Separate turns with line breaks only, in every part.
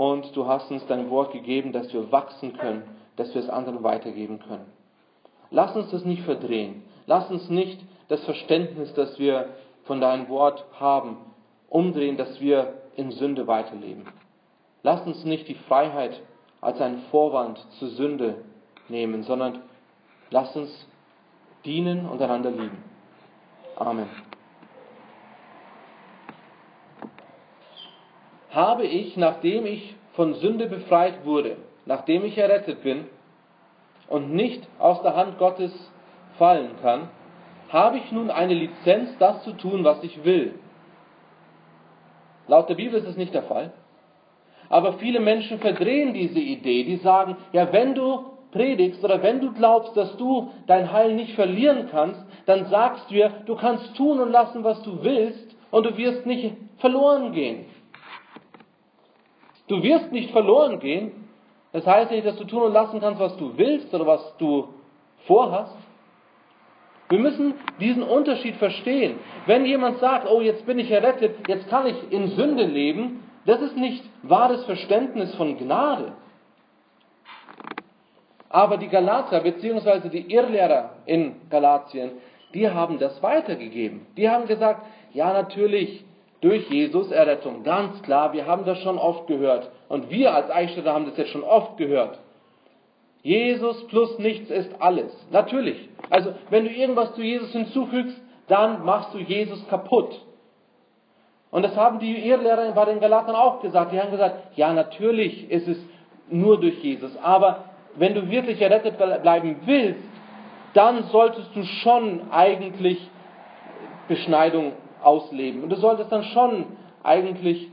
und du hast uns dein Wort gegeben, dass wir wachsen können, dass wir es anderen weitergeben können. Lass uns das nicht verdrehen. Lass uns nicht das Verständnis, das wir von deinem Wort haben, umdrehen, dass wir in Sünde weiterleben. Lass uns nicht die Freiheit als einen Vorwand zur Sünde nehmen, sondern lass uns dienen und einander lieben. Amen. Habe ich, nachdem ich von Sünde befreit wurde, nachdem ich errettet bin und nicht aus der Hand Gottes fallen kann, habe ich nun eine Lizenz, das zu tun, was ich will. Laut der Bibel ist es nicht der Fall. Aber viele Menschen verdrehen diese Idee. Die sagen, ja, wenn du predigst oder wenn du glaubst, dass du dein Heil nicht verlieren kannst, dann sagst du dir, du kannst tun und lassen, was du willst und du wirst nicht verloren gehen. Du wirst nicht verloren gehen. Das heißt nicht, dass du tun und lassen kannst, was du willst oder was du vorhast. Wir müssen diesen Unterschied verstehen. Wenn jemand sagt, oh, jetzt bin ich errettet, jetzt kann ich in Sünde leben, das ist nicht wahres Verständnis von Gnade. Aber die Galater bzw. die Irrlehrer in Galatien, die haben das weitergegeben. Die haben gesagt, ja natürlich, durch Jesus Errettung, ganz klar, wir haben das schon oft gehört. Und wir als Eichstätter haben das jetzt schon oft gehört. Jesus plus nichts ist alles. Natürlich. Also, wenn du irgendwas zu Jesus hinzufügst, dann machst du Jesus kaputt. Und das haben die Irrlehrer bei den Galatern auch gesagt. Die haben gesagt, ja, natürlich ist es nur durch Jesus. Aber wenn du wirklich errettet bleiben willst, dann solltest du schon eigentlich Beschneidung ausleben. Und du solltest dann schon eigentlich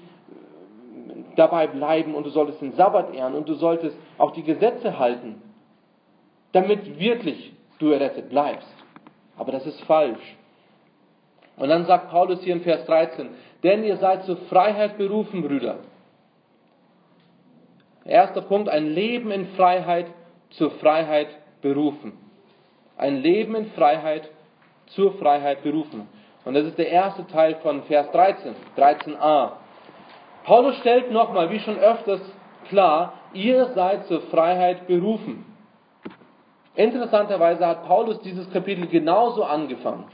dabei bleiben und du solltest den Sabbat ehren und du solltest auch die Gesetze halten, damit wirklich du errettet bleibst. Aber das ist falsch. Und dann sagt Paulus hier in Vers 13, denn ihr seid zur Freiheit berufen, Brüder. Erster Punkt, ein Leben in Freiheit, zur Freiheit berufen. Ein Leben in Freiheit, zur Freiheit berufen. Und das ist der erste Teil von Vers 13, 13a. Paulus stellt nochmal, wie schon öfters klar, ihr seid zur Freiheit berufen. Interessanterweise hat Paulus dieses Kapitel genauso angefangen.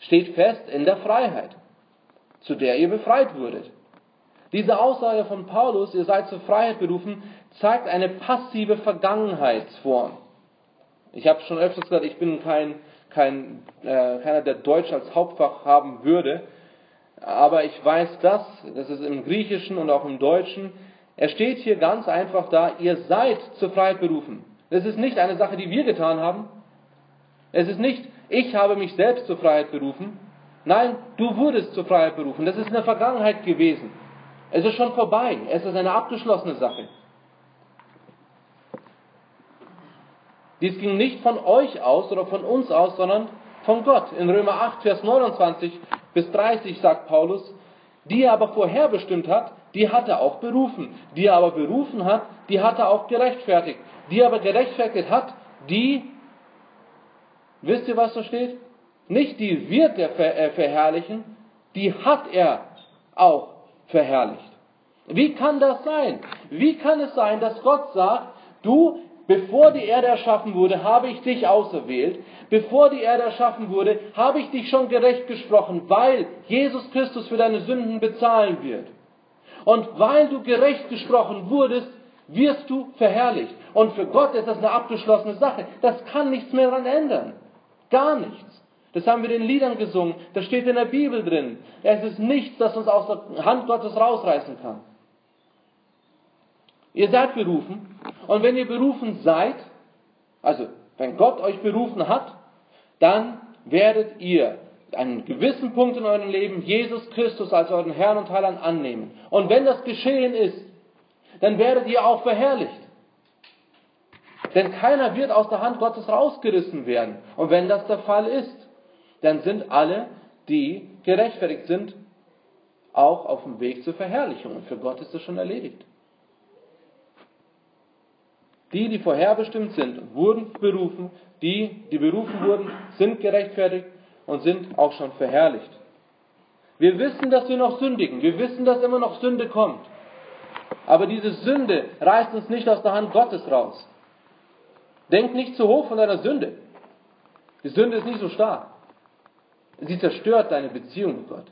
Steht fest in der Freiheit, zu der ihr befreit wurdet. Diese Aussage von Paulus, ihr seid zur Freiheit berufen, zeigt eine passive Vergangenheitsform. Ich habe schon öfters gesagt, ich bin kein kein, äh, keiner, der Deutsch als Hauptfach haben würde. Aber ich weiß das, das ist im Griechischen und auch im Deutschen. Er steht hier ganz einfach da, ihr seid zur Freiheit berufen. Das ist nicht eine Sache, die wir getan haben. Es ist nicht, ich habe mich selbst zur Freiheit berufen. Nein, du wurdest zur Freiheit berufen. Das ist in der Vergangenheit gewesen. Es ist schon vorbei. Es ist eine abgeschlossene Sache. Dies ging nicht von euch aus oder von uns aus, sondern von Gott. In Römer 8, Vers 29 bis 30 sagt Paulus, die er aber vorherbestimmt hat, die hat er auch berufen. Die er aber berufen hat, die hat er auch gerechtfertigt. Die er aber gerechtfertigt hat, die, wisst ihr, was da steht? Nicht die wird er äh, verherrlichen, die hat er auch verherrlicht. Wie kann das sein? Wie kann es sein, dass Gott sagt, du, Bevor die Erde erschaffen wurde, habe ich dich auserwählt. Bevor die Erde erschaffen wurde, habe ich dich schon gerecht gesprochen, weil Jesus Christus für deine Sünden bezahlen wird. Und weil du gerecht gesprochen wurdest, wirst du verherrlicht. Und für Gott ist das eine abgeschlossene Sache. Das kann nichts mehr daran ändern. Gar nichts. Das haben wir in den Liedern gesungen. Das steht in der Bibel drin. Es ist nichts, das uns aus der Hand Gottes rausreißen kann. Ihr seid berufen. Und wenn ihr berufen seid, also wenn Gott euch berufen hat, dann werdet ihr einen gewissen Punkt in eurem Leben Jesus Christus als euren Herrn und Heiland annehmen. Und wenn das geschehen ist, dann werdet ihr auch verherrlicht. Denn keiner wird aus der Hand Gottes rausgerissen werden. Und wenn das der Fall ist, dann sind alle, die gerechtfertigt sind, auch auf dem Weg zur Verherrlichung. Und für Gott ist das schon erledigt. Die, die vorherbestimmt sind, wurden berufen. Die, die berufen wurden, sind gerechtfertigt und sind auch schon verherrlicht. Wir wissen, dass wir noch sündigen. Wir wissen, dass immer noch Sünde kommt. Aber diese Sünde reißt uns nicht aus der Hand Gottes raus. Denk nicht zu hoch von deiner Sünde. Die Sünde ist nicht so stark. Sie zerstört deine Beziehung mit Gott.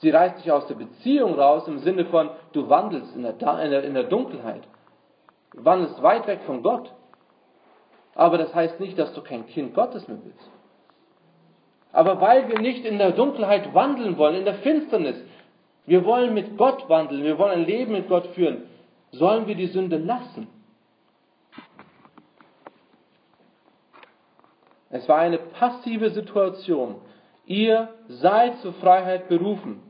Sie reißt dich aus der Beziehung raus im Sinne von, du wandelst in der, in der, in der Dunkelheit. Du wandelst weit weg von Gott. Aber das heißt nicht, dass du kein Kind Gottes mehr bist. Aber weil wir nicht in der Dunkelheit wandeln wollen, in der Finsternis, wir wollen mit Gott wandeln, wir wollen ein Leben mit Gott führen, sollen wir die Sünde lassen. Es war eine passive Situation. Ihr seid zur Freiheit berufen.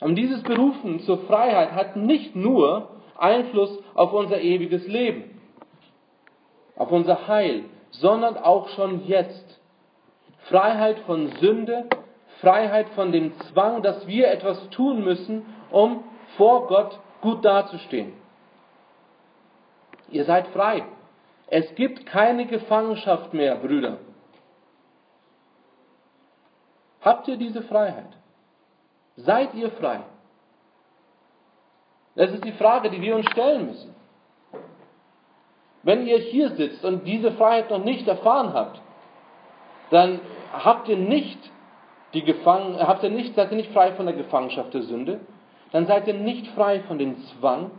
Und dieses Berufen zur Freiheit hat nicht nur Einfluss auf unser ewiges Leben, auf unser Heil, sondern auch schon jetzt. Freiheit von Sünde, Freiheit von dem Zwang, dass wir etwas tun müssen, um vor Gott gut dazustehen. Ihr seid frei. Es gibt keine Gefangenschaft mehr, Brüder. Habt ihr diese Freiheit? Seid ihr frei? Das ist die Frage, die wir uns stellen müssen. Wenn ihr hier sitzt und diese Freiheit noch nicht erfahren habt, dann habt ihr nicht die Gefangen, habt ihr nicht, seid ihr nicht frei von der Gefangenschaft der Sünde, dann seid ihr nicht frei von dem Zwang.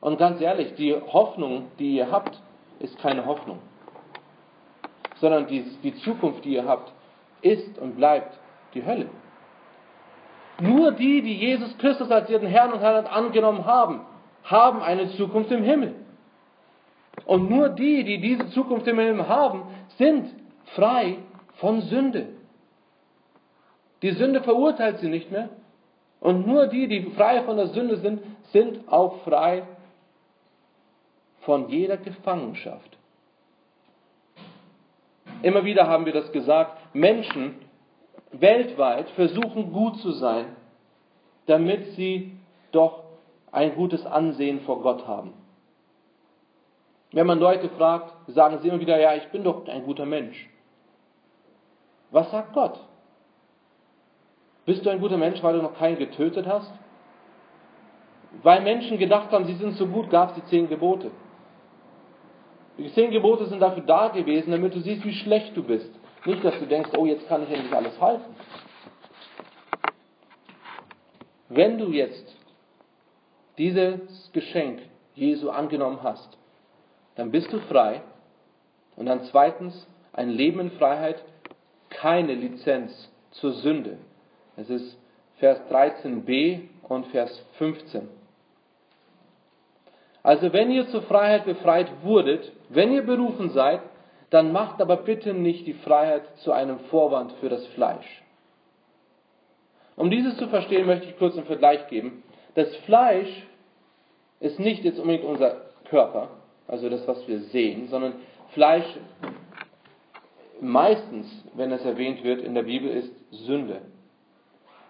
Und ganz ehrlich, die Hoffnung, die ihr habt, ist keine Hoffnung, sondern die, die Zukunft, die ihr habt, ist und bleibt die Hölle. Nur die, die Jesus Christus als ihren Herrn und Heiland angenommen haben, haben eine Zukunft im Himmel. Und nur die, die diese Zukunft im Himmel haben, sind frei von Sünde. Die Sünde verurteilt sie nicht mehr. Und nur die, die frei von der Sünde sind, sind auch frei von jeder Gefangenschaft. Immer wieder haben wir das gesagt. Menschen weltweit versuchen gut zu sein, damit sie doch ein gutes Ansehen vor Gott haben. Wenn man Leute fragt, sagen sie immer wieder, ja, ich bin doch ein guter Mensch. Was sagt Gott? Bist du ein guter Mensch, weil du noch keinen getötet hast? Weil Menschen gedacht haben, sie sind so gut, gab es die zehn Gebote. Die zehn Gebote sind dafür da gewesen, damit du siehst, wie schlecht du bist. Nicht, dass du denkst, oh, jetzt kann ich endlich alles halten. Wenn du jetzt dieses Geschenk Jesu angenommen hast, dann bist du frei. Und dann zweitens, ein Leben in Freiheit, keine Lizenz zur Sünde. Es ist Vers 13b und Vers 15. Also wenn ihr zur Freiheit befreit wurdet, wenn ihr berufen seid, dann macht aber bitte nicht die Freiheit zu einem Vorwand für das Fleisch. Um dieses zu verstehen, möchte ich kurz einen Vergleich geben. Das Fleisch ist nicht jetzt unbedingt unser Körper, also das, was wir sehen, sondern Fleisch meistens, wenn es erwähnt wird in der Bibel, ist Sünde.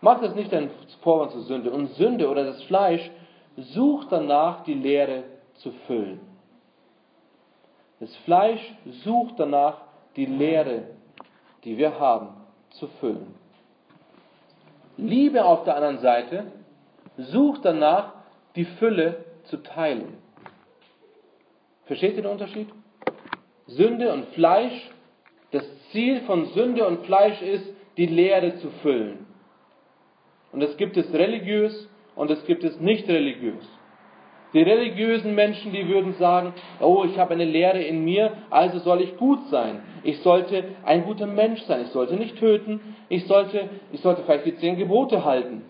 Macht es nicht ein Vorwand zur Sünde. Und Sünde oder das Fleisch sucht danach, die Leere zu füllen. Das Fleisch sucht danach, die Leere, die wir haben, zu füllen. Liebe auf der anderen Seite sucht danach, die Fülle zu teilen. Versteht ihr den Unterschied? Sünde und Fleisch, das Ziel von Sünde und Fleisch ist, die Leere zu füllen. Und es gibt es religiös und es gibt es nicht religiös. Die religiösen Menschen, die würden sagen, oh, ich habe eine Lehre in mir, also soll ich gut sein. Ich sollte ein guter Mensch sein. Ich sollte nicht töten. Ich sollte, ich sollte vielleicht die zehn Gebote halten.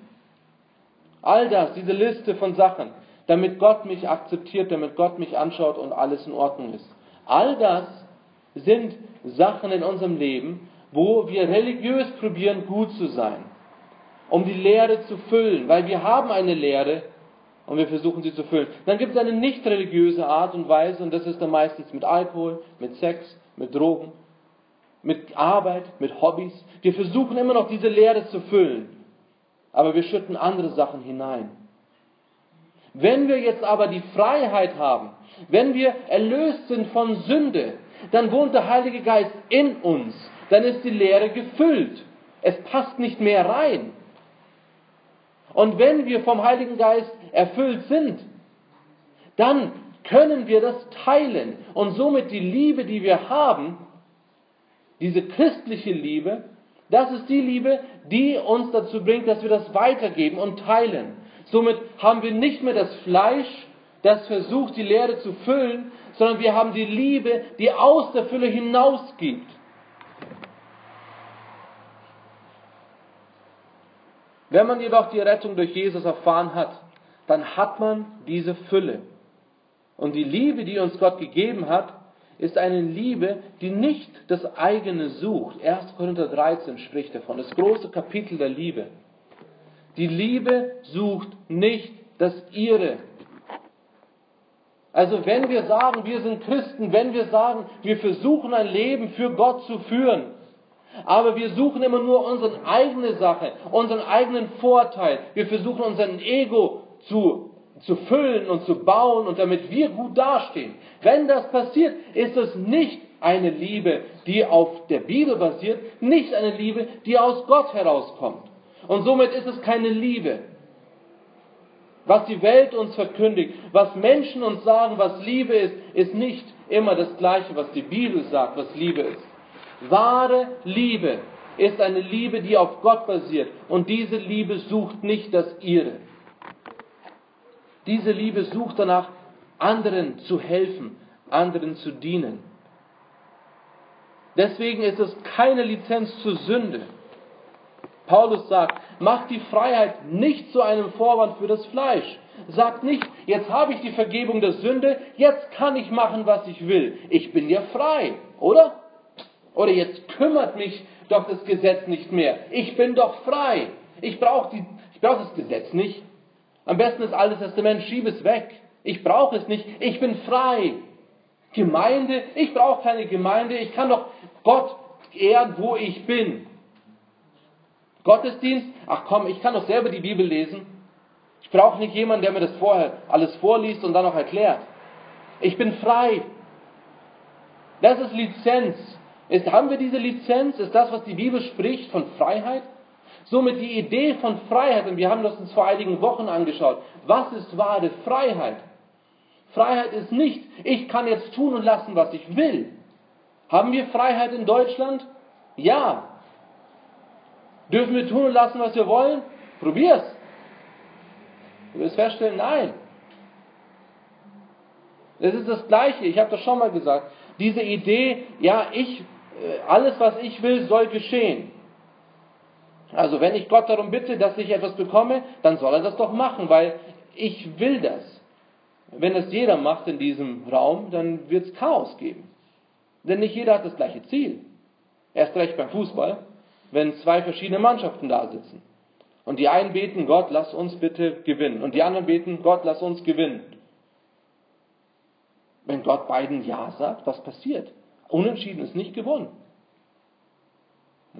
All das, diese Liste von Sachen, damit Gott mich akzeptiert, damit Gott mich anschaut und alles in Ordnung ist. All das sind Sachen in unserem Leben, wo wir religiös probieren, gut zu sein, um die Lehre zu füllen, weil wir haben eine Lehre und wir versuchen sie zu füllen. Dann gibt es eine nicht religiöse Art und Weise und das ist dann meistens mit Alkohol, mit Sex, mit Drogen, mit Arbeit, mit Hobbys. Wir versuchen immer noch diese Lehre zu füllen, aber wir schütten andere Sachen hinein. Wenn wir jetzt aber die Freiheit haben, wenn wir erlöst sind von Sünde, dann wohnt der Heilige Geist in uns, dann ist die Leere gefüllt. Es passt nicht mehr rein. Und wenn wir vom Heiligen Geist erfüllt sind, dann können wir das teilen und somit die Liebe, die wir haben, diese christliche Liebe, das ist die Liebe, die uns dazu bringt, dass wir das weitergeben und teilen. Somit haben wir nicht mehr das Fleisch, das versucht, die Leere zu füllen, sondern wir haben die Liebe, die aus der Fülle hinausgibt. Wenn man jedoch die Rettung durch Jesus erfahren hat, dann hat man diese Fülle. Und die Liebe, die uns Gott gegeben hat, ist eine Liebe, die nicht das eigene sucht. 1. Korinther 13 spricht davon, das große Kapitel der Liebe. Die Liebe sucht nicht das ihre. Also wenn wir sagen, wir sind Christen, wenn wir sagen, wir versuchen ein Leben für Gott zu führen, aber wir suchen immer nur unsere eigene Sache, unseren eigenen Vorteil, wir versuchen unseren Ego zu, zu füllen und zu bauen und damit wir gut dastehen. Wenn das passiert, ist es nicht eine Liebe, die auf der Bibel basiert, nicht eine Liebe, die aus Gott herauskommt. Und somit ist es keine Liebe. Was die Welt uns verkündigt, was Menschen uns sagen, was Liebe ist, ist nicht immer das Gleiche, was die Bibel sagt, was Liebe ist. Wahre Liebe ist eine Liebe, die auf Gott basiert. Und diese Liebe sucht nicht das ihre. Diese Liebe sucht danach, anderen zu helfen, anderen zu dienen. Deswegen ist es keine Lizenz zur Sünde. Paulus sagt, macht die Freiheit nicht zu einem Vorwand für das Fleisch. Sagt nicht, jetzt habe ich die Vergebung der Sünde, jetzt kann ich machen, was ich will. Ich bin ja frei, oder? Oder jetzt kümmert mich doch das Gesetz nicht mehr. Ich bin doch frei. Ich brauche brauch das Gesetz nicht. Am besten ist Altes Testament, schiebe es weg. Ich brauche es nicht. Ich bin frei. Gemeinde, ich brauche keine Gemeinde. Ich kann doch Gott ehren, wo ich bin. Gottesdienst, ach komm, ich kann doch selber die Bibel lesen. Ich brauche nicht jemanden, der mir das vorher alles vorliest und dann noch erklärt. Ich bin frei. Das ist Lizenz. Ist, haben wir diese Lizenz? Ist das, was die Bibel spricht, von Freiheit? Somit die Idee von Freiheit, und wir haben das uns vor einigen Wochen angeschaut. Was ist wahre Freiheit? Freiheit ist nicht, ich kann jetzt tun und lassen, was ich will. Haben wir Freiheit in Deutschland? Ja. Dürfen wir tun und lassen, was wir wollen? Probier's. Du wirst feststellen, nein. Es ist das Gleiche, ich habe das schon mal gesagt. Diese Idee, ja, ich, alles, was ich will, soll geschehen. Also wenn ich Gott darum bitte, dass ich etwas bekomme, dann soll er das doch machen, weil ich will das. Wenn es jeder macht in diesem Raum, dann wird es Chaos geben. Denn nicht jeder hat das gleiche Ziel. Erst recht beim Fußball wenn zwei verschiedene Mannschaften da sitzen. Und die einen beten, Gott, lass uns bitte gewinnen. Und die anderen beten, Gott, lass uns gewinnen. Wenn Gott beiden Ja sagt, was passiert? Unentschieden ist nicht gewonnen.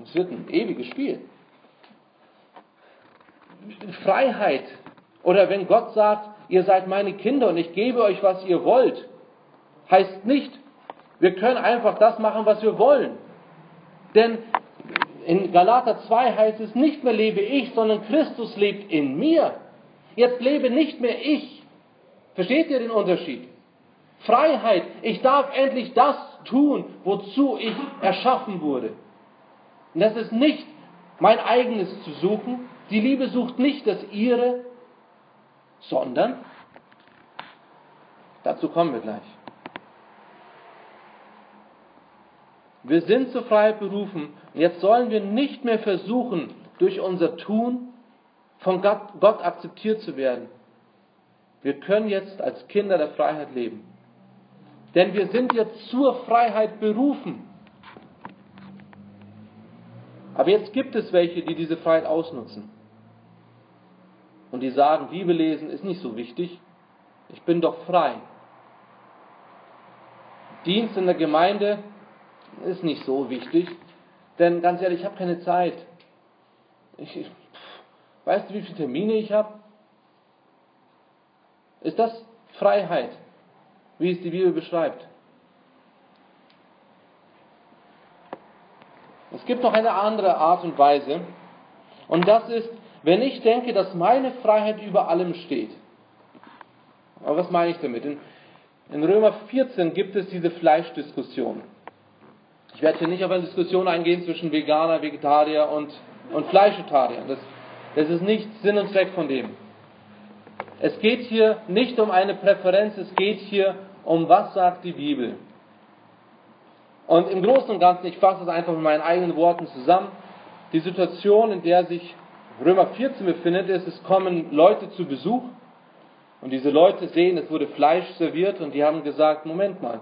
Es wird ein ewiges Spiel. Freiheit. Oder wenn Gott sagt, ihr seid meine Kinder und ich gebe euch, was ihr wollt, heißt nicht, wir können einfach das machen, was wir wollen. Denn in Galater 2 heißt es, nicht mehr lebe ich, sondern Christus lebt in mir. Jetzt lebe nicht mehr ich. Versteht ihr den Unterschied? Freiheit, ich darf endlich das tun, wozu ich erschaffen wurde. Und das ist nicht mein eigenes zu suchen. Die Liebe sucht nicht das ihre, sondern, dazu kommen wir gleich. Wir sind zur Freiheit berufen. Und jetzt sollen wir nicht mehr versuchen, durch unser Tun von Gott, Gott akzeptiert zu werden. Wir können jetzt als Kinder der Freiheit leben. Denn wir sind jetzt zur Freiheit berufen. Aber jetzt gibt es welche, die diese Freiheit ausnutzen. Und die sagen, Bibel lesen ist nicht so wichtig. Ich bin doch frei. Dienst in der Gemeinde ist nicht so wichtig, denn ganz ehrlich, ich habe keine Zeit. Ich, ich, weißt du, wie viele Termine ich habe? Ist das Freiheit, wie es die Bibel beschreibt? Es gibt noch eine andere Art und Weise, und das ist, wenn ich denke, dass meine Freiheit über allem steht. Aber was meine ich damit? In, in Römer 14 gibt es diese Fleischdiskussion. Ich werde hier nicht auf eine Diskussion eingehen zwischen Veganer, Vegetarier und, und Fleischetarier. Das, das ist nicht Sinn und Zweck von dem. Es geht hier nicht um eine Präferenz, es geht hier um was sagt die Bibel. Und im Großen und Ganzen, ich fasse es einfach mit meinen eigenen Worten zusammen, die Situation, in der sich Römer 14 befindet, ist, es kommen Leute zu Besuch und diese Leute sehen, es wurde Fleisch serviert und die haben gesagt, Moment mal,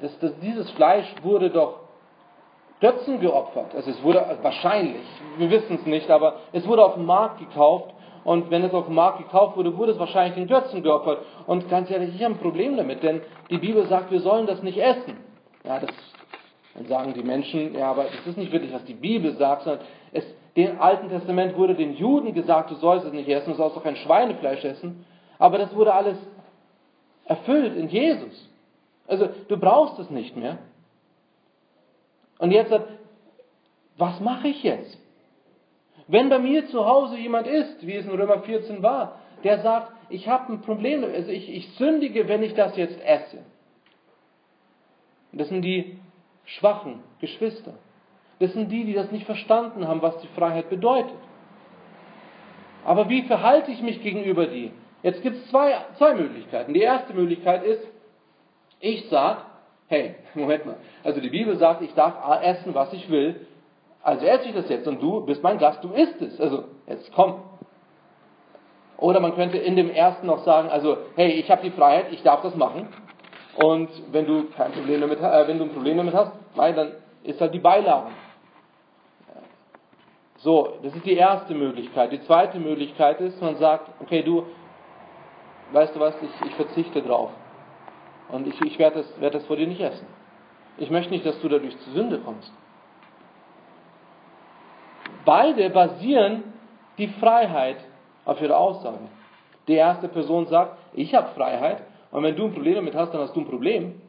das, das, dieses Fleisch wurde doch Götzen geopfert. Also es wurde wahrscheinlich, wir wissen es nicht, aber es wurde auf dem Markt gekauft und wenn es auf dem Markt gekauft wurde, wurde es wahrscheinlich den Götzen geopfert. Und ganz ehrlich, ich habe ein Problem damit, denn die Bibel sagt, wir sollen das nicht essen. Ja, das, dann sagen die Menschen, ja, aber das ist nicht wirklich, was die Bibel sagt, sondern es, im Alten Testament wurde den Juden gesagt, du sollst es nicht essen, du sollst doch kein Schweinefleisch essen. Aber das wurde alles erfüllt in Jesus. Also du brauchst es nicht mehr. Und jetzt, was mache ich jetzt? Wenn bei mir zu Hause jemand ist, wie es in Römer 14 war, der sagt, ich habe ein Problem, also ich, ich sündige, wenn ich das jetzt esse. Das sind die schwachen Geschwister. Das sind die, die das nicht verstanden haben, was die Freiheit bedeutet. Aber wie verhalte ich mich gegenüber die? Jetzt gibt es zwei, zwei Möglichkeiten. Die erste Möglichkeit ist, ich sage, hey, Moment mal, also die Bibel sagt, ich darf essen, was ich will, also esse ich das jetzt und du bist mein Gast, du isst es. Also jetzt komm. Oder man könnte in dem ersten noch sagen, also hey, ich habe die Freiheit, ich darf das machen. Und wenn du kein Problem damit, äh, wenn du ein Problem damit hast, nein, dann ist halt die Beilage. So, das ist die erste Möglichkeit. Die zweite Möglichkeit ist, man sagt, okay, du, weißt du was, ich, ich verzichte drauf. Und ich, ich werde das, werd das vor dir nicht essen. Ich möchte nicht, dass du dadurch zur Sünde kommst. Beide basieren die Freiheit auf ihre Aussage. Die erste Person sagt, ich habe Freiheit und wenn du ein Problem damit hast, dann hast du ein Problem.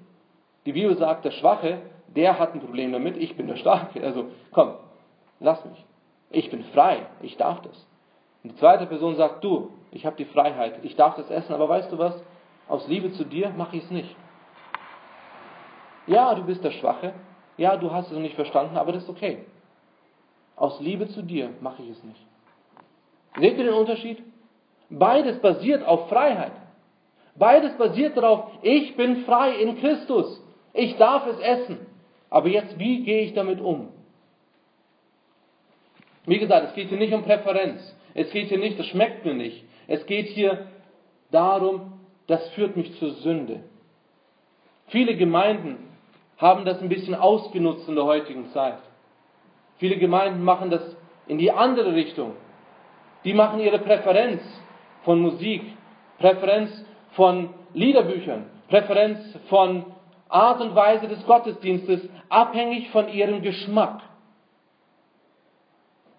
Die Bibel sagt, der Schwache, der hat ein Problem damit, ich bin der Starke. Also komm, lass mich. Ich bin frei, ich darf das. Und die zweite Person sagt, du, ich habe die Freiheit, ich darf das essen, aber weißt du was? Aus Liebe zu dir mache ich es nicht. Ja, du bist der Schwache, ja, du hast es noch nicht verstanden, aber das ist okay. Aus Liebe zu dir mache ich es nicht. Seht ihr den Unterschied? Beides basiert auf Freiheit. Beides basiert darauf, ich bin frei in Christus. Ich darf es essen. Aber jetzt, wie gehe ich damit um? Wie gesagt, es geht hier nicht um Präferenz. Es geht hier nicht, das schmeckt mir nicht. Es geht hier darum, das führt mich zur Sünde. Viele Gemeinden haben das ein bisschen ausgenutzt in der heutigen Zeit. Viele Gemeinden machen das in die andere Richtung. Die machen ihre Präferenz von Musik, Präferenz von Liederbüchern, Präferenz von Art und Weise des Gottesdienstes, abhängig von ihrem Geschmack.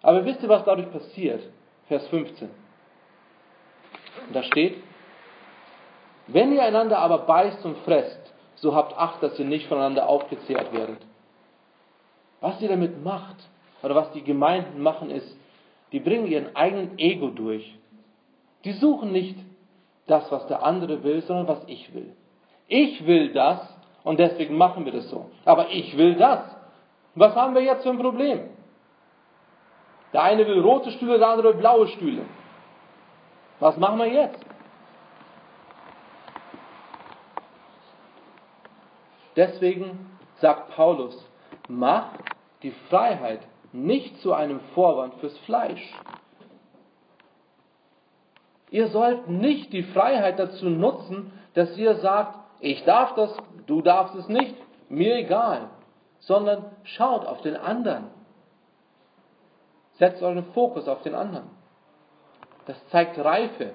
Aber wisst ihr, was dadurch passiert? Vers 15. Und da steht, wenn ihr einander aber beißt und fresst, so habt Acht, dass ihr nicht voneinander aufgezehrt werdet. Was ihr damit macht, oder was die Gemeinden machen, ist, die bringen ihren eigenen Ego durch. Die suchen nicht das, was der andere will, sondern was ich will. Ich will das und deswegen machen wir das so. Aber ich will das. Was haben wir jetzt für ein Problem? Der eine will rote Stühle, der andere will blaue Stühle. Was machen wir jetzt? Deswegen sagt Paulus, mach die Freiheit nicht zu einem Vorwand fürs Fleisch. Ihr sollt nicht die Freiheit dazu nutzen, dass ihr sagt, ich darf das, du darfst es nicht, mir egal, sondern schaut auf den anderen. Setzt euren Fokus auf den anderen. Das zeigt Reife.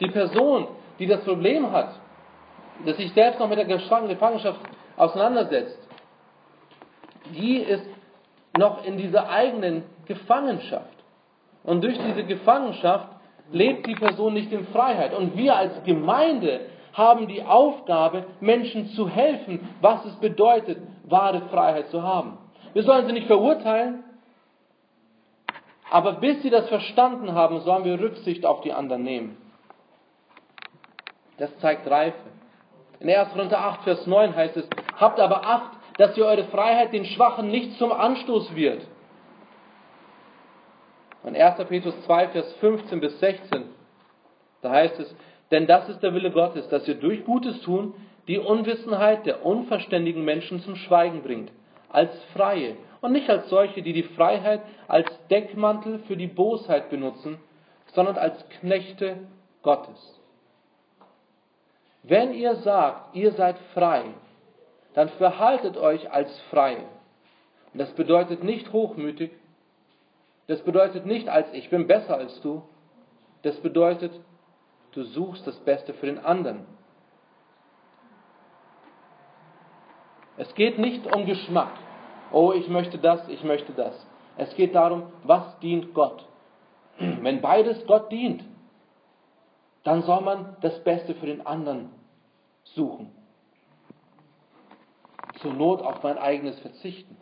Die Person, die das Problem hat, dass sich selbst noch mit der Gefangenschaft auseinandersetzt, die ist noch in dieser eigenen Gefangenschaft. Und durch diese Gefangenschaft lebt die Person nicht in Freiheit. Und wir als Gemeinde haben die Aufgabe, Menschen zu helfen, was es bedeutet, wahre Freiheit zu haben. Wir sollen sie nicht verurteilen, Aber bis sie das verstanden haben, sollen wir Rücksicht auf die anderen nehmen. Das zeigt Reife. In 1. Korinther 8, Vers 9 heißt es, habt aber Acht, dass ihr eure Freiheit den Schwachen nicht zum Anstoß wird. In 1. Petrus 2, Vers 15 bis 16, da heißt es, denn das ist der Wille Gottes, dass ihr durch Gutes tun die Unwissenheit der unverständigen Menschen zum Schweigen bringt, als Freie und nicht als solche, die die Freiheit als Deckmantel für die Bosheit benutzen, sondern als Knechte Gottes. Wenn ihr sagt, ihr seid frei, dann verhaltet euch als Freie. Und das bedeutet nicht hochmütig, das bedeutet nicht als ich bin besser als du, das bedeutet, du suchst das Beste für den anderen. Es geht nicht um Geschmack. Oh, ich möchte das, ich möchte das. Es geht darum, was dient Gott. Wenn beides Gott dient, dann soll man das Beste für den anderen suchen. Zur Not auf mein eigenes verzichten.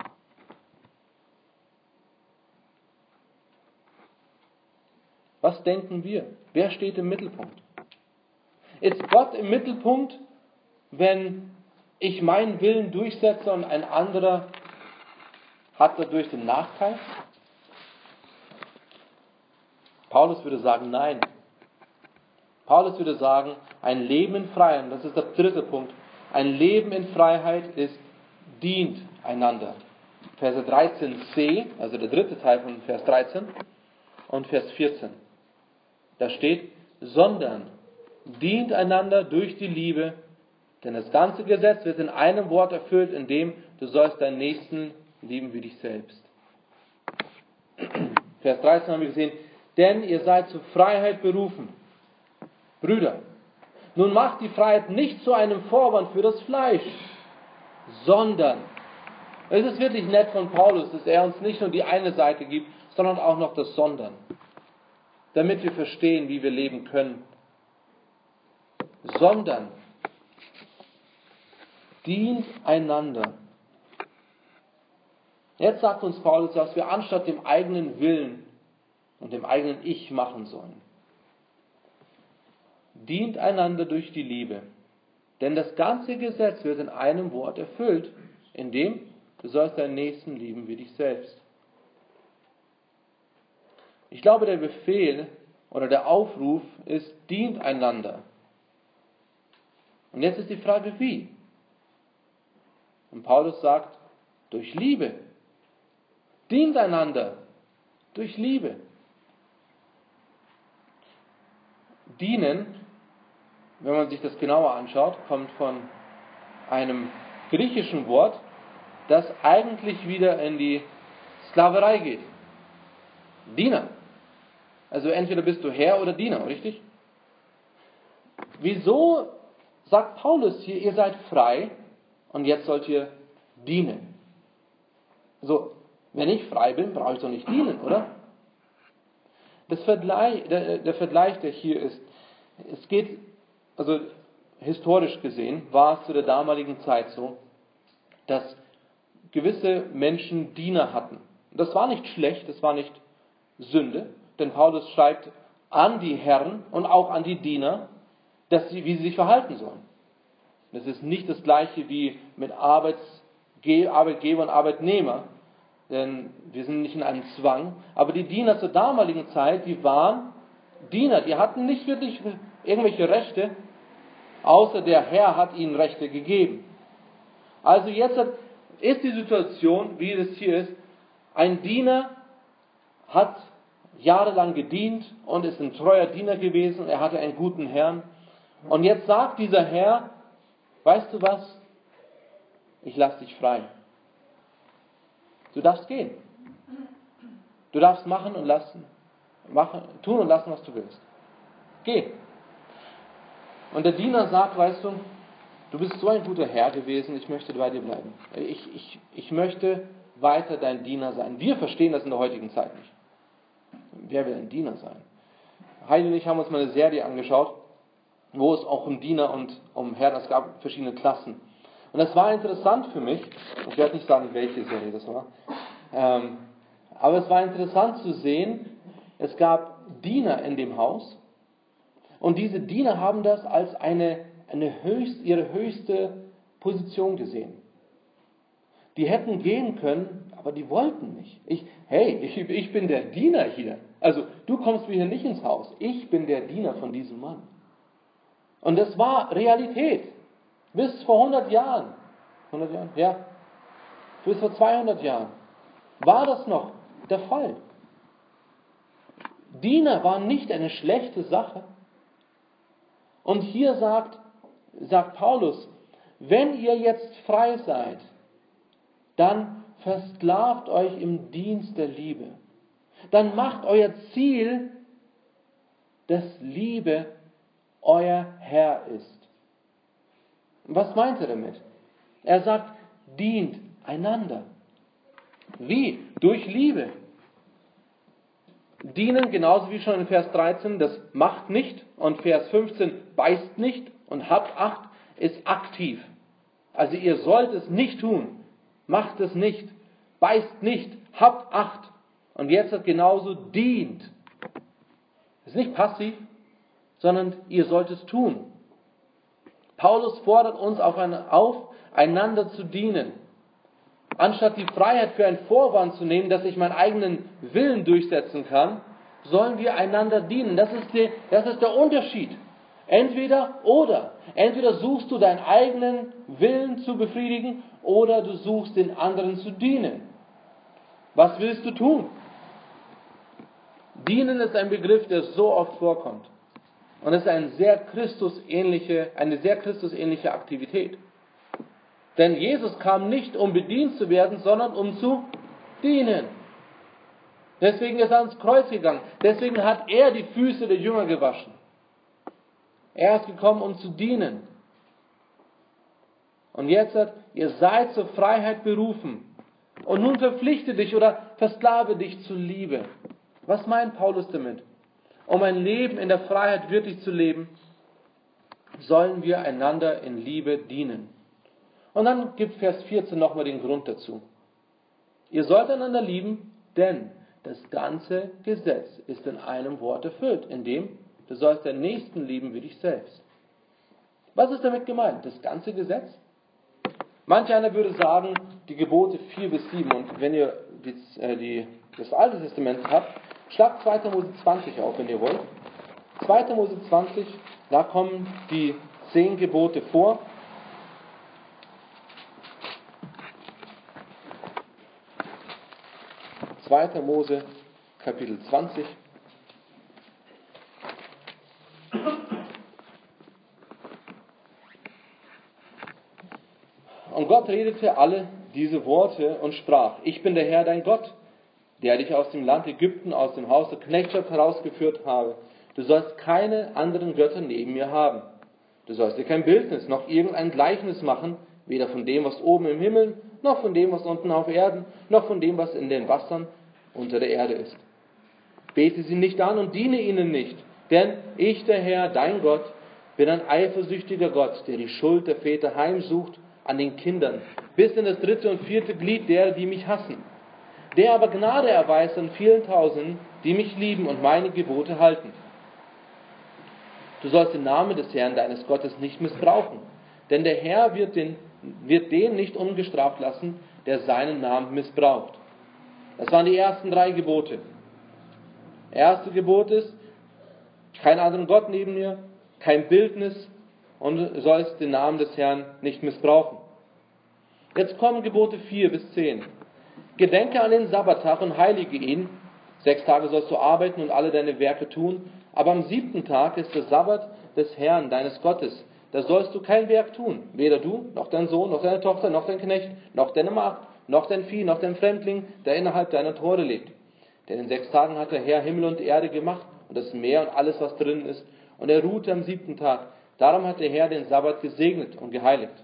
Was denken wir? Wer steht im Mittelpunkt? Ist Gott im Mittelpunkt, wenn ich meinen Willen durchsetze und ein anderer hat dadurch den Nachteil? Paulus würde sagen, nein. Paulus würde sagen, ein Leben in Freiheit, das ist der dritte Punkt, ein Leben in Freiheit ist, dient einander. Verse 13c, also der dritte Teil von Vers 13 und Vers 14. Da steht, sondern dient einander durch die Liebe, denn das ganze Gesetz wird in einem Wort erfüllt, in dem du sollst deinen Nächsten lieben wie dich selbst. Vers 13 haben wir gesehen, denn ihr seid zur Freiheit berufen. Brüder, nun macht die Freiheit nicht zu einem Vorwand für das Fleisch, sondern, es ist wirklich nett von Paulus, dass er uns nicht nur die eine Seite gibt, sondern auch noch das Sondern, damit wir verstehen, wie wir leben können. Sondern dient einander. Jetzt sagt uns Paulus, was wir anstatt dem eigenen Willen und dem eigenen Ich machen sollen dient einander durch die Liebe. Denn das ganze Gesetz wird in einem Wort erfüllt, in dem du sollst deinen Nächsten lieben wie dich selbst. Ich glaube, der Befehl oder der Aufruf ist, dient einander. Und jetzt ist die Frage, wie? Und Paulus sagt, durch Liebe. Dient einander durch Liebe. Dienen wenn man sich das genauer anschaut, kommt von einem griechischen Wort, das eigentlich wieder in die Sklaverei geht. Diener. Also entweder bist du Herr oder Diener, richtig? Wieso sagt Paulus hier, ihr seid frei und jetzt sollt ihr dienen? Also, wenn ich frei bin, brauche ich doch nicht dienen, oder? Das Vergleich, der, der Vergleich, der hier ist, es geht also historisch gesehen war es zu der damaligen Zeit so, dass gewisse Menschen Diener hatten. Das war nicht schlecht, das war nicht Sünde, denn Paulus schreibt an die Herren und auch an die Diener, dass sie, wie sie sich verhalten sollen. Das ist nicht das gleiche wie mit Arbeitsge Arbeitgeber und Arbeitnehmer, denn wir sind nicht in einem Zwang. Aber die Diener zur damaligen Zeit, die waren Diener, die hatten nicht wirklich irgendwelche Rechte, außer der Herr hat ihnen Rechte gegeben. Also jetzt ist die Situation, wie es hier ist, ein Diener hat jahrelang gedient und ist ein treuer Diener gewesen, er hatte einen guten Herrn. Und jetzt sagt dieser Herr, weißt du was, ich lasse dich frei. Du darfst gehen. Du darfst machen und lassen, machen, tun und lassen, was du willst. Geh. Und der Diener sagt, weißt du, du bist so ein guter Herr gewesen, ich möchte bei dir bleiben. Ich, ich, ich möchte weiter dein Diener sein. Wir verstehen das in der heutigen Zeit nicht. Wer will ein Diener sein? Heidi und ich haben uns mal eine Serie angeschaut, wo es auch um Diener und um Herr, es gab verschiedene Klassen. Und das war interessant für mich, ich werde nicht sagen, welche Serie das war, ähm, Aber es war interessant zu sehen, es gab Diener in dem Haus und diese Diener haben das als eine, eine höchst, ihre höchste Position gesehen. Die hätten gehen können, aber die wollten nicht. Ich, hey, ich, ich bin der Diener hier. Also du kommst mir hier nicht ins Haus. Ich bin der Diener von diesem Mann. Und das war Realität. Bis vor 100 Jahren. 100 Jahren? Ja. Bis vor 200 Jahren war das noch der Fall. Diener waren nicht eine schlechte Sache. Und hier sagt, sagt Paulus, wenn ihr jetzt frei seid, dann versklavt euch im Dienst der Liebe. Dann macht euer Ziel, dass Liebe euer Herr ist. Was meint er damit? Er sagt, dient einander. Wie? Durch Liebe. Dienen, genauso wie schon in Vers 13, das macht nicht und Vers 15 beißt nicht und habt Acht, ist aktiv. Also ihr sollt es nicht tun. Macht es nicht. Beißt nicht. Habt Acht. Und jetzt hat genauso dient. Ist nicht passiv, sondern ihr sollt es tun. Paulus fordert uns auf, einander zu dienen. Anstatt die Freiheit für einen Vorwand zu nehmen, dass ich meinen eigenen Willen durchsetzen kann, sollen wir einander dienen. Das ist, die, das ist der Unterschied. Entweder oder. Entweder suchst du deinen eigenen Willen zu befriedigen oder du suchst den anderen zu dienen. Was willst du tun? Dienen ist ein Begriff, der so oft vorkommt. Und es ist eine sehr Christusähnliche, eine sehr Christusähnliche Aktivität. Denn Jesus kam nicht, um bedient zu werden, sondern um zu dienen. Deswegen ist er ans Kreuz gegangen. Deswegen hat er die Füße der Jünger gewaschen. Er ist gekommen, um zu dienen. Und jetzt hat, ihr seid zur Freiheit berufen. Und nun verpflichte dich oder versklave dich zur Liebe. Was meint Paulus damit? Um ein Leben in der Freiheit wirklich zu leben, sollen wir einander in Liebe dienen. Und dann gibt Vers 14 nochmal den Grund dazu. Ihr sollt einander lieben, denn das ganze Gesetz ist in einem Wort erfüllt, in dem du sollst den Nächsten lieben wie dich selbst. Was ist damit gemeint? Das ganze Gesetz? Manch einer würde sagen, die Gebote 4 bis 7. Und wenn ihr die, äh, die, das Alte Testament habt, schlagt 2. Mose 20 auf, wenn ihr wollt. 2. Mose 20, da kommen die zehn Gebote vor. 2. Mose Kapitel 20. Und Gott redete alle diese Worte und sprach, ich bin der Herr dein Gott, der dich aus dem Land Ägypten, aus dem Haus der Knechtschaft herausgeführt habe. Du sollst keine anderen Götter neben mir haben. Du sollst dir kein Bildnis noch irgendein Gleichnis machen, weder von dem, was oben im Himmel, noch von dem, was unten auf Erden, noch von dem, was in den Wassern unter der Erde ist. Bete sie nicht an und diene ihnen nicht, denn ich, der Herr, dein Gott, bin ein eifersüchtiger Gott, der die Schuld der Väter heimsucht an den Kindern, bis in das dritte und vierte Glied derer, die mich hassen. Der aber Gnade erweist an vielen Tausenden, die mich lieben und meine Gebote halten. Du sollst den Namen des Herrn deines Gottes nicht missbrauchen, denn der Herr wird den, wird den nicht ungestraft lassen, der seinen Namen missbraucht. Das waren die ersten drei Gebote. Erste Gebot ist, kein anderen Gott neben mir, kein Bildnis und sollst den Namen des Herrn nicht missbrauchen. Jetzt kommen Gebote 4 bis 10. Gedenke an den Sabbattag und heilige ihn. Sechs Tage sollst du arbeiten und alle deine Werke tun, aber am siebten Tag ist der Sabbat des Herrn, deines Gottes. Da sollst du kein Werk tun, weder du, noch dein Sohn, noch deine Tochter, noch dein Knecht, noch deine Magd, noch dein Vieh, noch dein Fremdling, der innerhalb deiner Tore lebt. Denn in sechs Tagen hat der Herr Himmel und Erde gemacht und das Meer und alles, was drin ist, und er ruhte am siebten Tag. Darum hat der Herr den Sabbat gesegnet und geheiligt.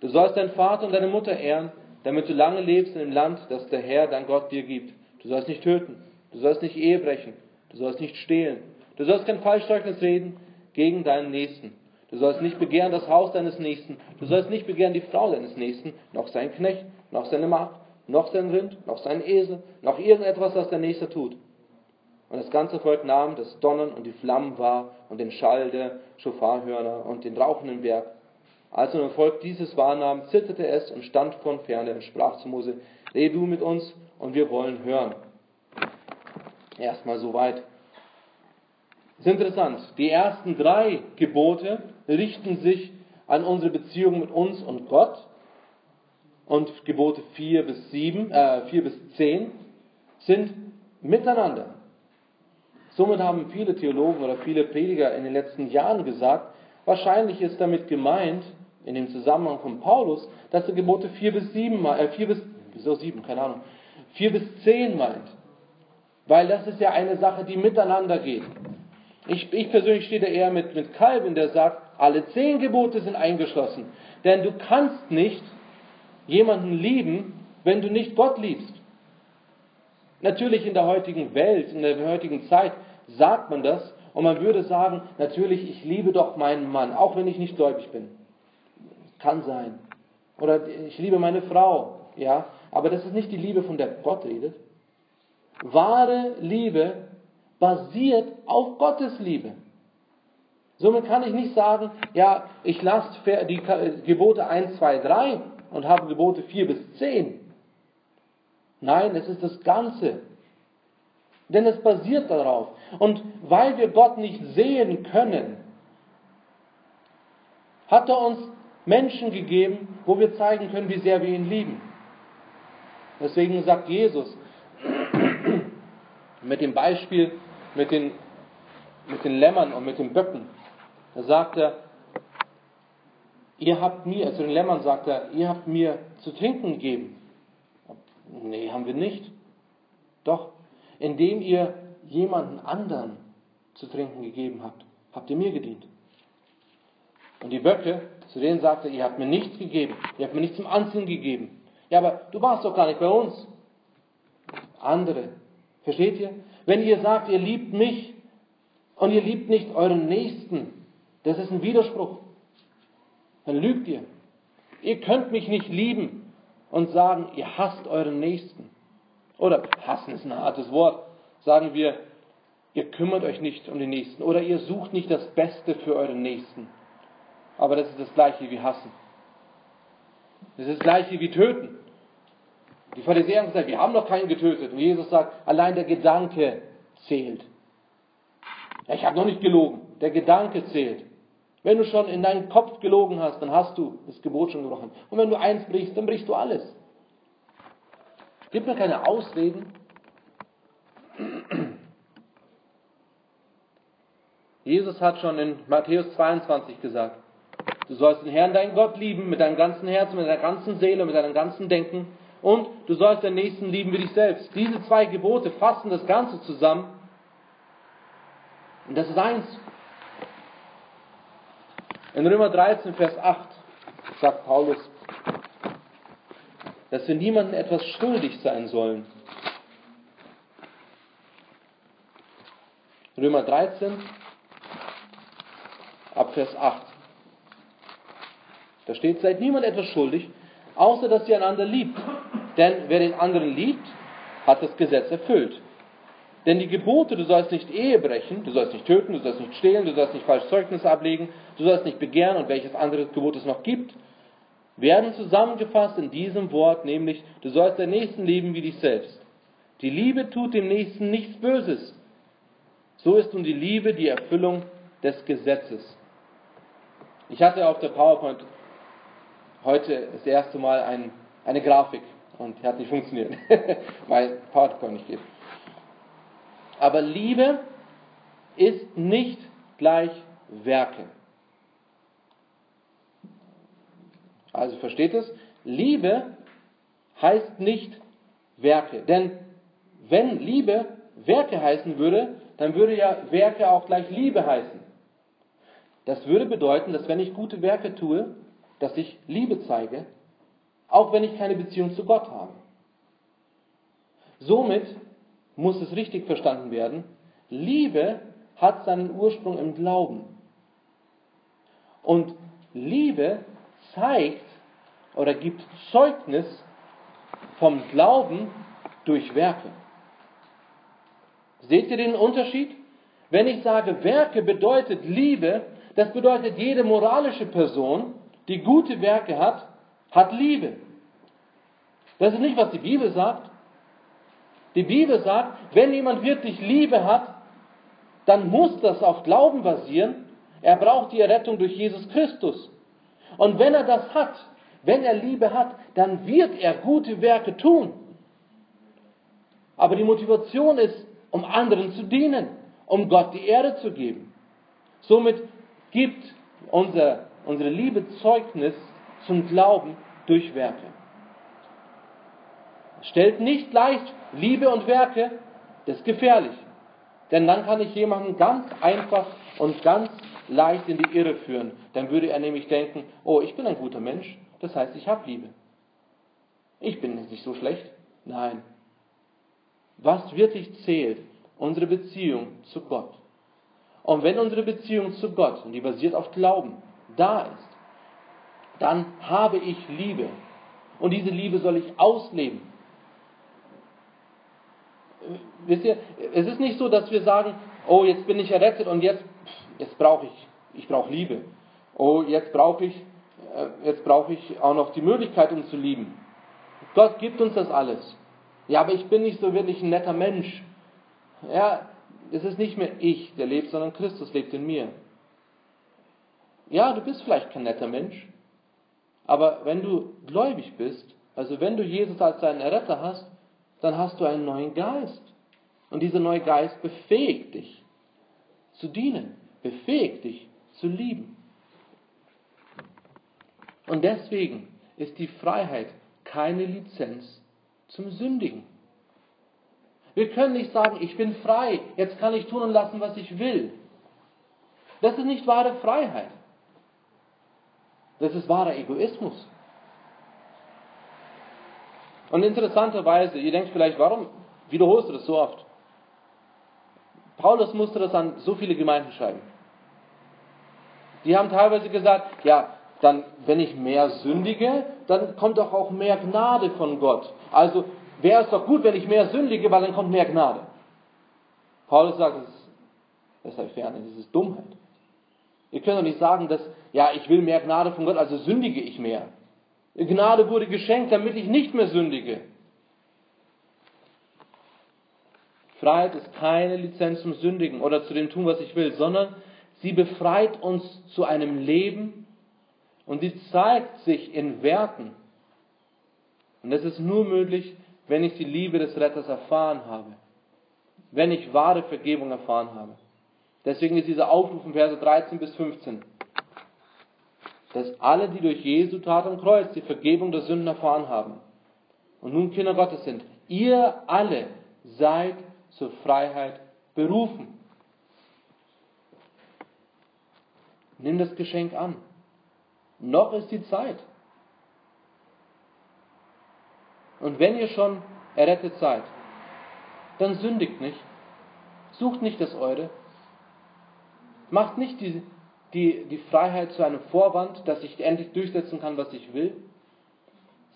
Du sollst deinen Vater und deine Mutter ehren, damit du lange lebst in dem Land, das der Herr, dein Gott, dir gibt. Du sollst nicht töten, du sollst nicht Ehe brechen, du sollst nicht stehlen, du sollst kein Falschzeugnis reden gegen deinen Nächsten. Du sollst nicht begehren das Haus deines Nächsten, du sollst nicht begehren die Frau deines Nächsten, noch sein Knecht, noch seine Magd, noch sein Rind, noch sein Esel, noch irgendetwas, was der Nächste tut. Und das ganze Volk nahm das Donnern und die Flammen wahr und den Schall der Schofarhörner und den rauchenden Berg. Als nun das Volk dieses wahrnahm, zitterte es und stand von ferne und sprach zu Mose, rede du mit uns und wir wollen hören. Erstmal soweit. Ist interessant. Die ersten drei Gebote richten sich an unsere Beziehung mit uns und Gott. Und Gebote 4 bis 7, äh, 4 bis 10 sind miteinander. Somit haben viele Theologen oder viele Prediger in den letzten Jahren gesagt, wahrscheinlich ist damit gemeint, in dem Zusammenhang von Paulus, dass er Gebote 4 bis 7, äh, 4 bis, wieso 7, keine Ahnung, 4 bis 10 meint. Weil das ist ja eine Sache, die miteinander geht. Ich, ich persönlich stehe da eher mit, mit Calvin, der sagt, alle zehn Gebote sind eingeschlossen. Denn du kannst nicht jemanden lieben, wenn du nicht Gott liebst. Natürlich in der heutigen Welt, in der heutigen Zeit sagt man das und man würde sagen, natürlich, ich liebe doch meinen Mann, auch wenn ich nicht gläubig bin. Kann sein. Oder ich liebe meine Frau, ja. Aber das ist nicht die Liebe, von der Gott redet. Wahre Liebe basiert auf Gottes Liebe. Somit kann ich nicht sagen, ja, ich lasse die Gebote 1, 2, 3 und habe Gebote 4 bis 10. Nein, es ist das Ganze. Denn es basiert darauf. Und weil wir Gott nicht sehen können, hat er uns Menschen gegeben, wo wir zeigen können, wie sehr wir ihn lieben. Deswegen sagt Jesus mit dem Beispiel mit den, mit den Lämmern und mit den Böcken, da sagt er, ihr habt mir, also den Lämmern sagt er, ihr habt mir zu trinken gegeben. Nee, haben wir nicht. Doch, indem ihr jemanden anderen zu trinken gegeben habt, habt ihr mir gedient. Und die Böcke, zu denen sagte ihr habt mir nichts gegeben, ihr habt mir nichts zum Anziehen gegeben. Ja, aber du warst doch gar nicht bei uns. Andere. Versteht ihr? Wenn ihr sagt, ihr liebt mich und ihr liebt nicht euren Nächsten, das ist ein Widerspruch. Dann lügt ihr. Ihr könnt mich nicht lieben und sagen, ihr hasst euren Nächsten. Oder hassen ist ein hartes Wort. Sagen wir, ihr kümmert euch nicht um den Nächsten. Oder ihr sucht nicht das Beste für euren Nächsten. Aber das ist das gleiche wie hassen. Das ist das gleiche wie töten. Die Pharisäer haben gesagt, wir haben noch keinen getötet. Und Jesus sagt, allein der Gedanke zählt. Ja, ich habe noch nicht gelogen. Der Gedanke zählt. Wenn du schon in deinen Kopf gelogen hast, dann hast du das Gebot schon gebrochen. Und wenn du eins brichst, dann brichst du alles. Gib mir keine Ausreden. Jesus hat schon in Matthäus 22 gesagt, du sollst den Herrn, deinen Gott, lieben mit deinem ganzen Herzen, mit deiner ganzen Seele, mit deinem ganzen Denken und du sollst den Nächsten lieben wie dich selbst. Diese zwei Gebote fassen das Ganze zusammen und das ist eins. In Römer 13, Vers 8 sagt Paulus, dass wir niemandem etwas schuldig sein sollen. Römer 13, ab Vers 8. Da steht, seid niemand etwas schuldig, außer dass ihr einander liebt. Denn wer den anderen liebt, hat das Gesetz erfüllt. Denn die Gebote, du sollst nicht Ehe brechen, du sollst nicht töten, du sollst nicht stehlen, du sollst nicht falsch Zeugnis ablegen, du sollst nicht begehren und welches andere Gebot es noch gibt, werden zusammengefasst in diesem Wort, nämlich du sollst den Nächsten lieben wie dich selbst. Die Liebe tut dem Nächsten nichts Böses. So ist nun die Liebe die Erfüllung des Gesetzes. Ich hatte auf der PowerPoint heute das erste Mal ein, eine Grafik und die hat nicht funktioniert, weil PowerPoint nicht geht. Aber Liebe ist nicht gleich Werke. Also versteht es? Liebe heißt nicht Werke. Denn wenn Liebe Werke heißen würde, dann würde ja Werke auch gleich Liebe heißen. Das würde bedeuten, dass wenn ich gute Werke tue, dass ich Liebe zeige, auch wenn ich keine Beziehung zu Gott habe. Somit muss es richtig verstanden werden, Liebe hat seinen Ursprung im Glauben. Und Liebe zeigt oder gibt Zeugnis vom Glauben durch Werke. Seht ihr den Unterschied? Wenn ich sage, Werke bedeutet Liebe, das bedeutet, jede moralische Person, die gute Werke hat, hat Liebe. Das ist nicht, was die Bibel sagt. Die Bibel sagt, wenn jemand wirklich Liebe hat, dann muss das auf Glauben basieren. Er braucht die Errettung durch Jesus Christus. Und wenn er das hat, wenn er Liebe hat, dann wird er gute Werke tun. Aber die Motivation ist, um anderen zu dienen, um Gott die Ehre zu geben. Somit gibt unser, unsere Liebe Zeugnis zum Glauben durch Werke. Stellt nicht leicht Liebe und Werke, das ist gefährlich. Denn dann kann ich jemanden ganz einfach und ganz leicht in die Irre führen. Dann würde er nämlich denken, oh, ich bin ein guter Mensch, das heißt, ich habe Liebe. Ich bin nicht so schlecht. Nein. Was wirklich zählt, unsere Beziehung zu Gott. Und wenn unsere Beziehung zu Gott, und die basiert auf Glauben, da ist, dann habe ich Liebe. Und diese Liebe soll ich ausleben. Wisst ihr, es ist nicht so, dass wir sagen, oh, jetzt bin ich errettet und jetzt, jetzt brauche ich, ich brauche Liebe. Oh, jetzt brauche ich, äh, jetzt brauche ich auch noch die Möglichkeit, um zu lieben. Gott gibt uns das alles. Ja, aber ich bin nicht so wirklich ein netter Mensch. Ja, es ist nicht mehr ich, der lebt, sondern Christus lebt in mir. Ja, du bist vielleicht kein netter Mensch, aber wenn du gläubig bist, also wenn du Jesus als deinen Erretter hast, dann hast du einen neuen Geist. Und dieser neue Geist befähigt dich zu dienen, befähigt dich zu lieben. Und deswegen ist die Freiheit keine Lizenz zum Sündigen. Wir können nicht sagen, ich bin frei, jetzt kann ich tun und lassen, was ich will. Das ist nicht wahre Freiheit. Das ist wahrer Egoismus. Und interessanterweise, ihr denkt vielleicht, warum wiederholst du das so oft? Paulus musste das an so viele Gemeinden schreiben. Die haben teilweise gesagt, ja, dann, wenn ich mehr sündige, dann kommt doch auch mehr Gnade von Gott. Also wäre es doch gut, wenn ich mehr sündige, weil dann kommt mehr Gnade. Paulus sagt, das ist, das sei ferne, das ist Dummheit. Ihr könnt doch nicht sagen, dass, ja, ich will mehr Gnade von Gott, also sündige ich mehr. Gnade wurde geschenkt, damit ich nicht mehr sündige. Freiheit ist keine Lizenz zum Sündigen oder zu dem tun, was ich will, sondern sie befreit uns zu einem Leben und sie zeigt sich in Werten. Und das ist nur möglich, wenn ich die Liebe des Retters erfahren habe. Wenn ich wahre Vergebung erfahren habe. Deswegen ist dieser Aufruf in Verse 13 bis 15. Dass alle, die durch Jesu Tat am Kreuz die Vergebung der Sünden erfahren haben und nun Kinder Gottes sind, ihr alle seid zur Freiheit berufen. Nimm das Geschenk an. Noch ist die Zeit. Und wenn ihr schon errettet seid, dann sündigt nicht. Sucht nicht das Eure. Macht nicht die, die, die Freiheit zu einem Vorwand, dass ich endlich durchsetzen kann, was ich will,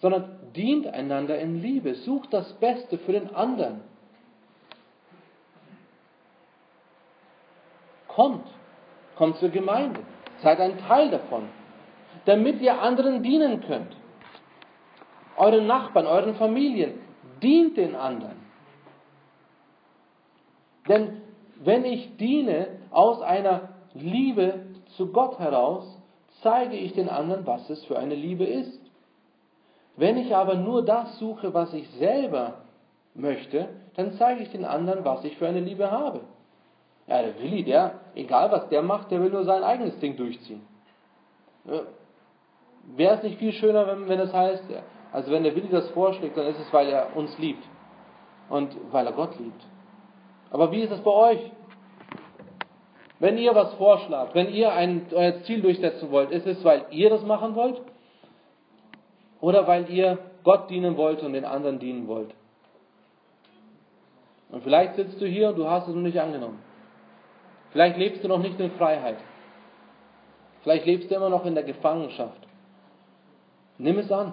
sondern dient einander in Liebe. Sucht das Beste für den anderen. Kommt, kommt zur Gemeinde, seid ein Teil davon, damit ihr anderen dienen könnt. Euren Nachbarn, euren Familien, dient den anderen. Denn wenn ich diene aus einer Liebe zu Gott heraus, zeige ich den anderen, was es für eine Liebe ist. Wenn ich aber nur das suche, was ich selber möchte, dann zeige ich den anderen, was ich für eine Liebe habe. Ja, der Willi, der, egal was der macht, der will nur sein eigenes Ding durchziehen. Wäre es nicht viel schöner, wenn, wenn es heißt, also wenn der Willi das vorschlägt, dann ist es, weil er uns liebt und weil er Gott liebt. Aber wie ist es bei euch? Wenn ihr was vorschlagt, wenn ihr ein, euer Ziel durchsetzen wollt, ist es, weil ihr das machen wollt? Oder weil ihr Gott dienen wollt und den anderen dienen wollt? Und vielleicht sitzt du hier und du hast es noch nicht angenommen. Vielleicht lebst du noch nicht in Freiheit. Vielleicht lebst du immer noch in der Gefangenschaft. Nimm es an.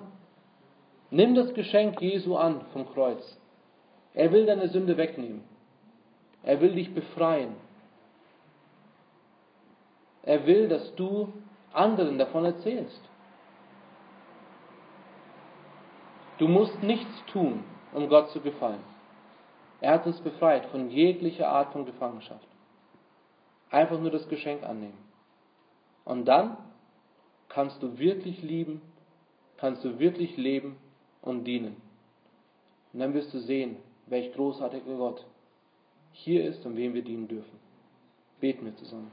Nimm das Geschenk Jesu an vom Kreuz. Er will deine Sünde wegnehmen. Er will dich befreien. Er will, dass du anderen davon erzählst. Du musst nichts tun, um Gott zu gefallen. Er hat uns befreit von jeglicher Art von Gefangenschaft. Einfach nur das Geschenk annehmen. Und dann kannst du wirklich lieben, kannst du wirklich leben und dienen. Und dann wirst du sehen, welch großartiger Gott hier ist und wem wir dienen dürfen. Beten wir zusammen.